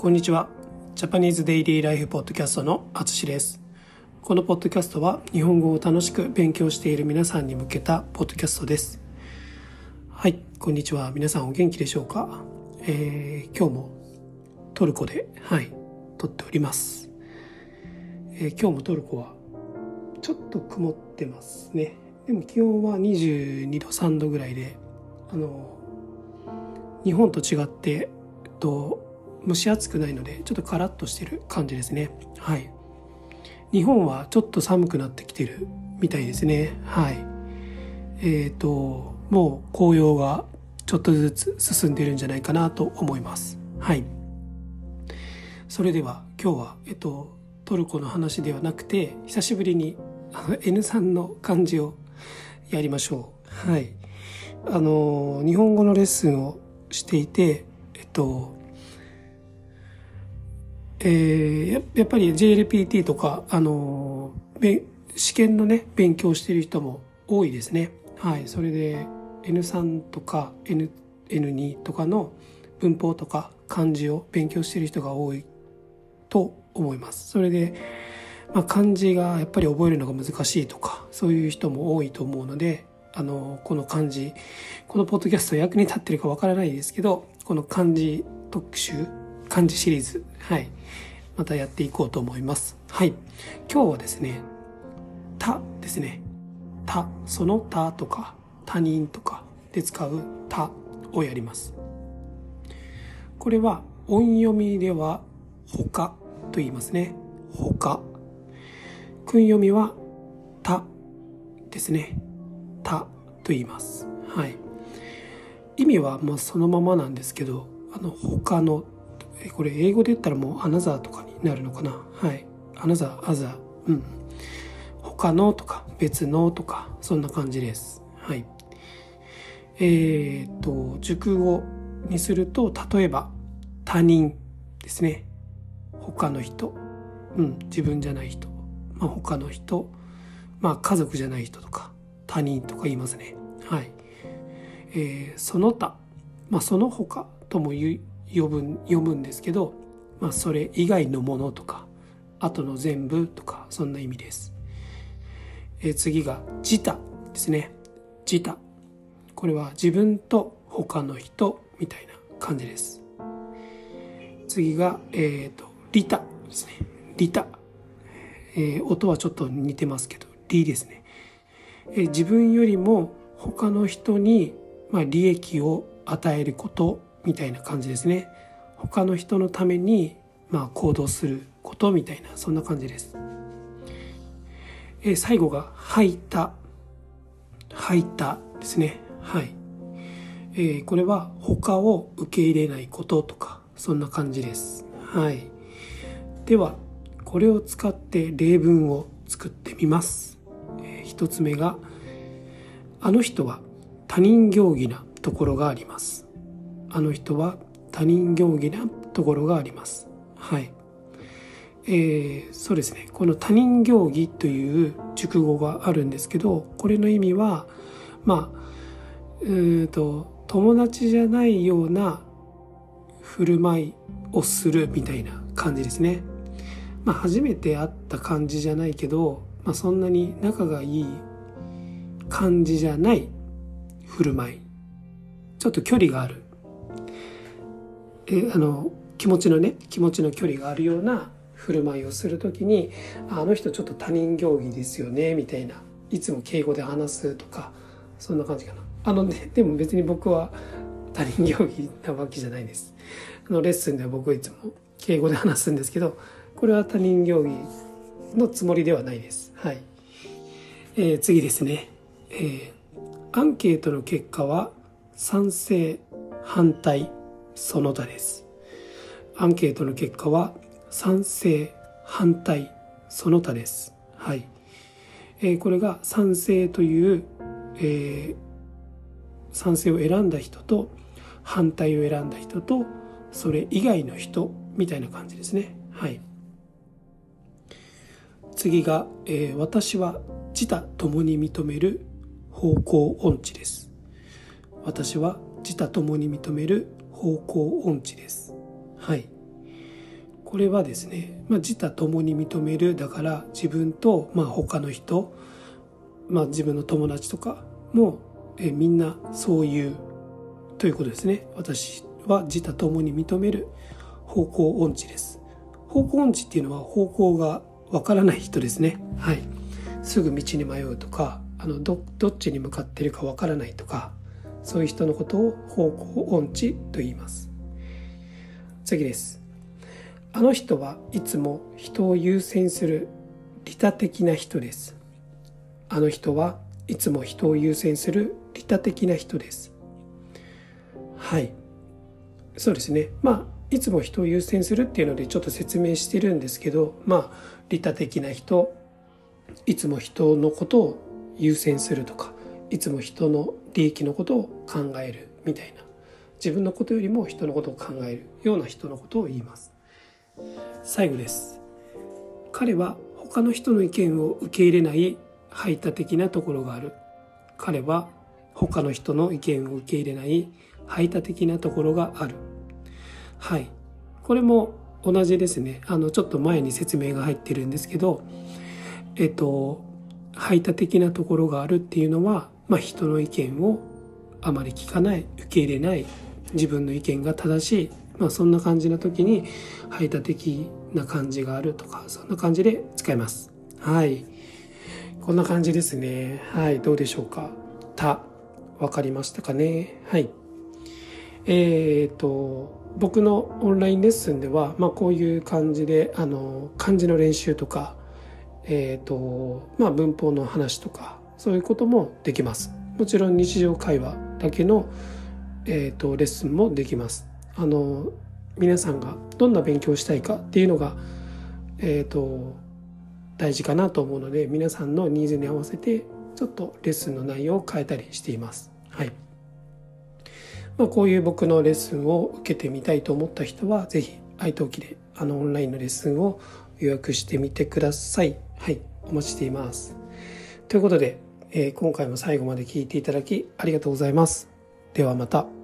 こんにちは。ジャパニーズデイリーライフポッドキャストのあつしです。このポッドキャストは日本語を楽しく勉強している皆さんに向けたポッドキャストです。はい、こんにちは。皆さんお元気でしょうか？えー今日もトルコで、はい、撮っております。えー今日もトルコはちょっと曇ってますね。でも気温は22度、3度ぐらいで、あの、日本と違って、えっと、蒸し暑くないのでちょっとカラッとしてる感じですね。はい。日本はちょっと寒くなってきてるみたいですね。はい。えっ、ともう紅葉がちょっとずつ進んでるんじゃないかなと思います。はい。それでは今日はえっとトルコの話ではなくて久しぶりにあの N3 の漢字をやりましょう。はい。あの日本語のレッスンをしていてえっとえーやっぱり JLPT とか、あの試験のね勉強してる人も多いですね。はいそれで N3 とか N N2 とかの文法とか漢字を勉強してる人が多いと思います。それで、まあ、漢字がやっぱり覚えるのが難しいとかそういう人も多いと思うのであのこの漢字このポッドキャスト役に立ってるかわからないですけどこの漢字特集漢字シリーズ。はい。またやっていこうと思います。はい。今日はですね「た」ですね「た」その「た」とか「他人」とかで使う「た」をやります。これは音読みでは「他」と言いますね「他」訓読みは「た」ですね「た」と言います。はい。意味はまあそのままなんですけどあの他のこれ英語で言ったらもうアナザーとかになるのかな？はい。アナザーアザー。うん。他のとか別のとかそんな感じです。はい。えー、っと熟語にすると例えば他人ですね。他の人。うん。自分じゃない人。まあ他の人。まあ家族じゃない人とか他人とか言いますね。はい。えーその他、まあ、その他とも言う呼ぶ読むんですけど、まあ、それ以外のものとか後の全部とかそんな意味です、え次が自他ですね。自他。これは自分と他の人みたいな感じです。次が、えー、と利他ですね。利他、えー音はちょっと似てますけど利ですね。え自分よりも他の人に、まあ、利益を与えることみたいな感じですね。他の人のために、まあ、行動することみたいなそんな感じです、えー最後が「吐いた」「吐いた」ですね。はい、えーこれは他を受け入れないこととかそんな感じです。はい。ではこれを使って例文を作ってみます、えー一つ目があの人は他人行儀なところがあります。あの人は他人行儀なところがあります。はい。えーそうですね。この他人行儀という熟語があるんですけどこれの意味はまあうんと友達じゃないような振る舞いをするみたいな感じですね。まあ初めて会った感じじゃないけど、まあ、そんなに仲がいい感じじゃない振る舞い。ちょっと距離がある。えあの気持ちのね気持ちの距離があるような振る舞いをする時にああの人ちょっと他人行儀ですよねみたいな。いつも敬語で話すとかそんな感じかな。あのねでも別に僕は他人行儀なわけじゃないです。あのレッスンでは僕はいつも敬語で話すんですけどこれは他人行儀のつもりではないです。はい、えー次ですね。えーアンケートの結果は賛成反対。その他です。アンケートの結果は賛成反対その他です。はい、えーこれが賛成という、えー賛成を選んだ人と反対を選んだ人とそれ以外の人みたいな感じですね。はい。次が、えー私は自他共に認める方向音痴です。私は自他共に認める方向音痴です。はい、これはですね、まあ、自他共に認めるだから自分と、まあ、他の人、まあ、自分の友達とかもえみんなそういうということですね。私は自他共に認める方向音痴です。方向音痴っていうのは方向がわからない人ですね。はい。すぐ道に迷うとかあのどどっちに向かってるかわからないとかそういう人のことを方向音痴と言います。次です。あの人はいつも人を優先する利他的な人です。あの人はいつも人を優先する利他的な人です。はい。そうですね。まあいつも人を優先するっていうのでちょっと説明してるんですけどまあ利他的な人いつも人のことを優先するとかいつも人の利益のことを考えるみたいな自分のことよりも人のことを考えるような人のことを言います。最後です。彼は他の人の意見を受け入れない排他的なところがある。彼は他の人の意見を受け入れない排他的なところがある。はい。これも同じですね。あのちょっと前に説明が入ってるんですけどえっと排他的なところがあるっていうのは、まあ、人の意見をあまり聞かない受け入れない自分の意見が正しい、まあ、そんな感じな時に排他的な感じがあるとかそんな感じで使います。はい。こんな感じですね。はい。どうでしょうか「た」分かりましたかね。はい。えっ、ー、と僕のオンラインレッスンでは、まあ、こういう感じであの漢字の練習とかえっ、ー、とまあ文法の話とかそういうこともできます。もちろん日常会話だけの、えーと、レッスンもできます。あの皆さんがどんな勉強したいかっていうのがえっ、ー、と大事かなと思うので皆さんのニーズに合わせてちょっとレッスンの内容を変えたりしています。はい。まあ、こういう僕のレッスンを受けてみたいと思った人は是非愛登記であのオンラインのレッスンを予約してみてください。はい、お待ちしています。ということで、え、今回も最後まで聴いていただきありがとうございます。ではまた。